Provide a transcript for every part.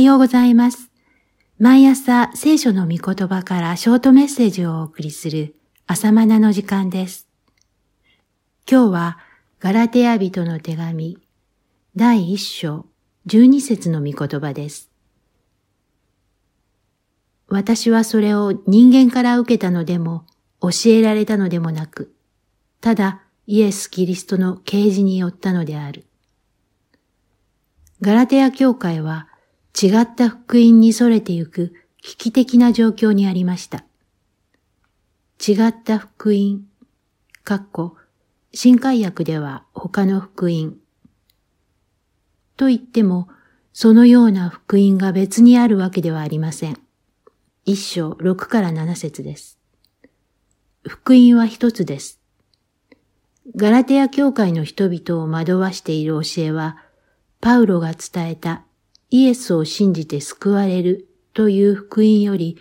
はようございます。毎朝聖書の御言葉からショートメッセージをお送りする朝マナの時間です。今日はガラテヤ人の手紙第一章十二節の御言葉です。私はそれを人間から受けたのでも教えられたのでもなく、ただイエス・キリストの啓示によったのである。ガラテヤ教会は違った福音に逸れてゆく危機的な状況にありました。違った福音、かっこ、新海訳では他の福音。と言っても、そのような福音が別にあるわけではありません。一章六から七節です。福音は一つです。ガラテヤ教会の人々を惑わしている教えは、パウロが伝えたイエスを信じて救われるという福音より、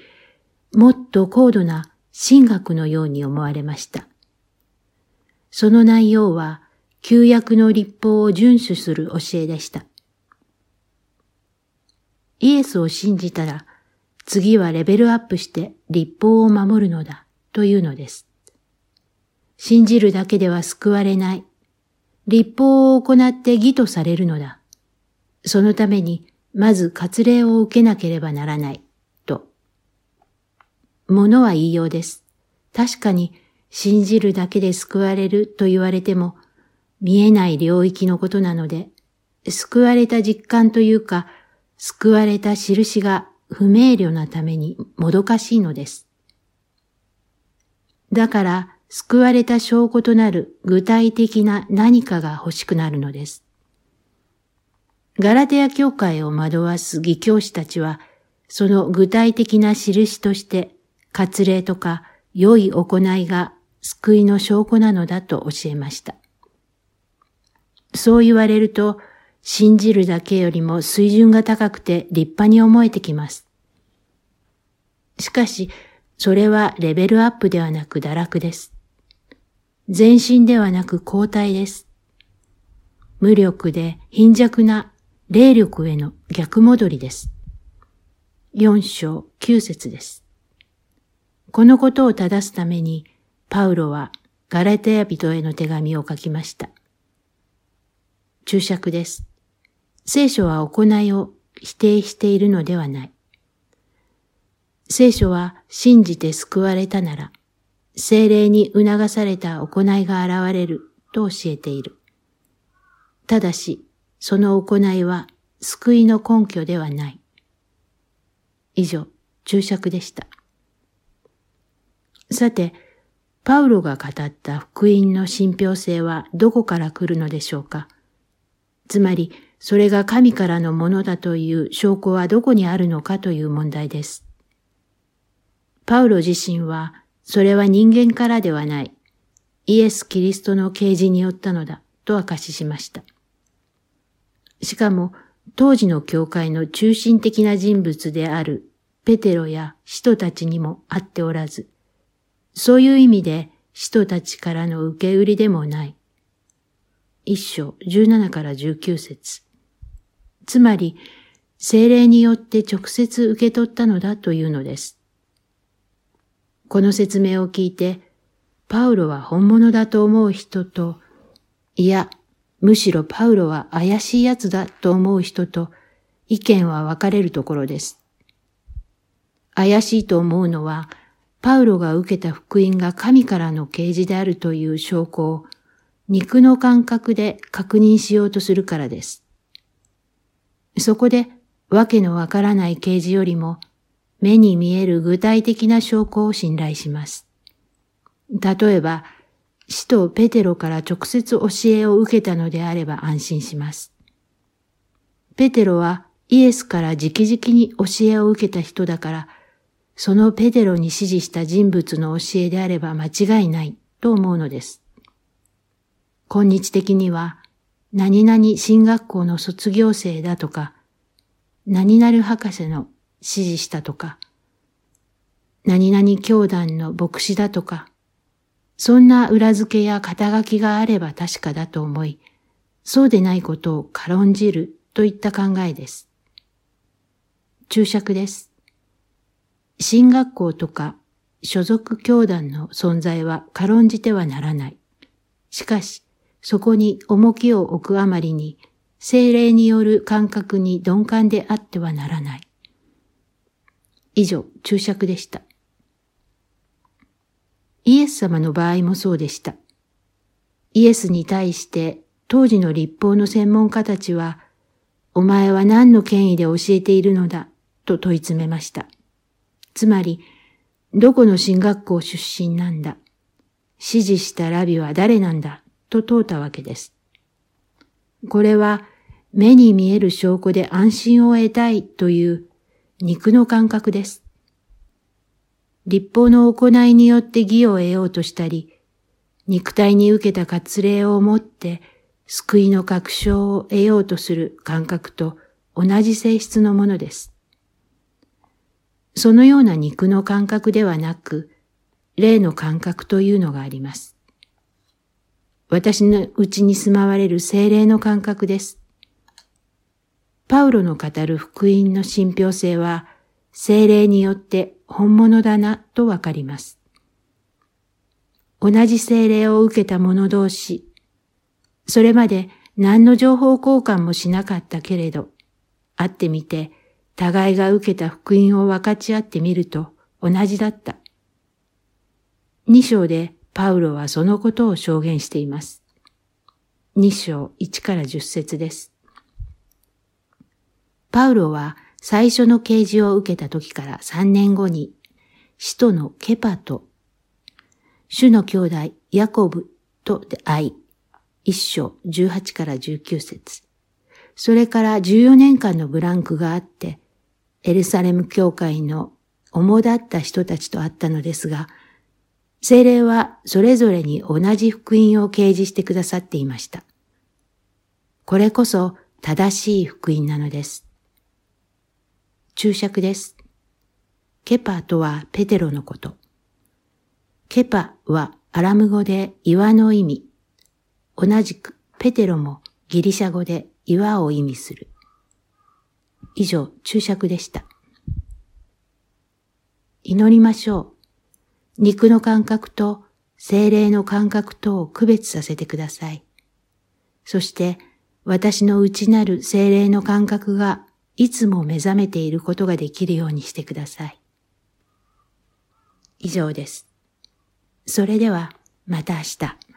もっと高度な神学のように思われました。その内容は、旧約の立法を遵守する教えでした。イエスを信じたら、次はレベルアップして立法を守るのだというのです。信じるだけでは救われない。立法を行って義とされるのだ。そのために、まず割礼を受けなければならない、と。ものは言いようです。確かに、信じるだけで救われると言われても、見えない領域のことなので、救われた実感というか、救われた印が不明瞭なためにもどかしいのです。だから、救われた証拠となる具体的な何かが欲しくなるのです。ガラテヤ教会を惑わす義教師たちは、その具体的な印として、割礼とか良い行いが救いの証拠なのだと教えました。そう言われると、信じるだけよりも水準が高くて立派に思えてきます。しかし、それはレベルアップではなく堕落です。前進ではなく後退です。無力で貧弱な霊力への逆戻りです。四章九節です。このことを正すために、パウロはガラテヤ人への手紙を書きました。注釈です。聖書は行いを否定しているのではない。聖書は信じて救われたなら、精霊に促された行いが現れると教えている。ただし、その行いは救いの根拠ではない。以上、注釈でした。さて、パウロが語った福音の信憑性はどこから来るのでしょうかつまり、それが神からのものだという証拠はどこにあるのかという問題です。パウロ自身は、それは人間からではない、イエス・キリストの啓示によったのだ、と明かししました。しかも、当時の教会の中心的な人物であるペテロや使徒たちにもあっておらず、そういう意味で使徒たちからの受け売りでもない。一章17から19節つまり、精霊によって直接受け取ったのだというのです。この説明を聞いて、パウロは本物だと思う人と、いや、むしろパウロは怪しい奴だと思う人と意見は分かれるところです。怪しいと思うのは、パウロが受けた福音が神からの啓示であるという証拠を肉の感覚で確認しようとするからです。そこで、わけのわからない啓示よりも、目に見える具体的な証拠を信頼します。例えば、使徒ペテロから直接教えを受けたのであれば安心します。ペテロはイエスから直々に教えを受けた人だから、そのペテロに指示した人物の教えであれば間違いないと思うのです。今日的には、何々進学校の卒業生だとか、何々博士の指示したとか、何々教団の牧師だとか、そんな裏付けや肩書きがあれば確かだと思い、そうでないことを軽んじるといった考えです。注釈です。進学校とか所属教団の存在は軽んじてはならない。しかし、そこに重きを置くあまりに、精霊による感覚に鈍感であってはならない。以上、注釈でした。イエス様の場合もそうでした。イエスに対して当時の立法の専門家たちは、お前は何の権威で教えているのだ？と問い詰めました。つまり、どこの進学校出身なんだ？指示したラビは誰なんだ？と問うたわけです。これは目に見える証拠で安心を得たいという肉の感覚です。立法の行いによって義を得ようとしたり、肉体に受けた割礼をもって救いの確証を得ようとする感覚と同じ性質のものです。そのような肉の感覚ではなく、霊の感覚というのがあります。私のうちに住まわれる精霊の感覚です。パウロの語る福音の信憑性は、精霊によって本物だなとわかります。同じ精霊を受けた者同士、それまで何の情報交換もしなかったけれど、会ってみて互いが受けた福音を分かち合ってみると同じだった。二章でパウロはそのことを証言しています。二章一から十節です。パウロは最初の啓示を受けた時から三年後に、使徒のケパと、主の兄弟ヤコブと出会い、一章十八から十九節それから十四年間のブランクがあって、エルサレム教会の主だった人たちと会ったのですが、精霊はそれぞれに同じ福音を掲示してくださっていました。これこそ正しい福音なのです。注釈です。ケパとはペテロのこと。ケパはアラム語で岩の意味。同じくペテロもギリシャ語で岩を意味する。以上、注釈でした。祈りましょう。肉の感覚と精霊の感覚とを区別させてください。そして、私の内なる精霊の感覚がいつも目覚めていることができるようにしてください。以上です。それでは、また明日。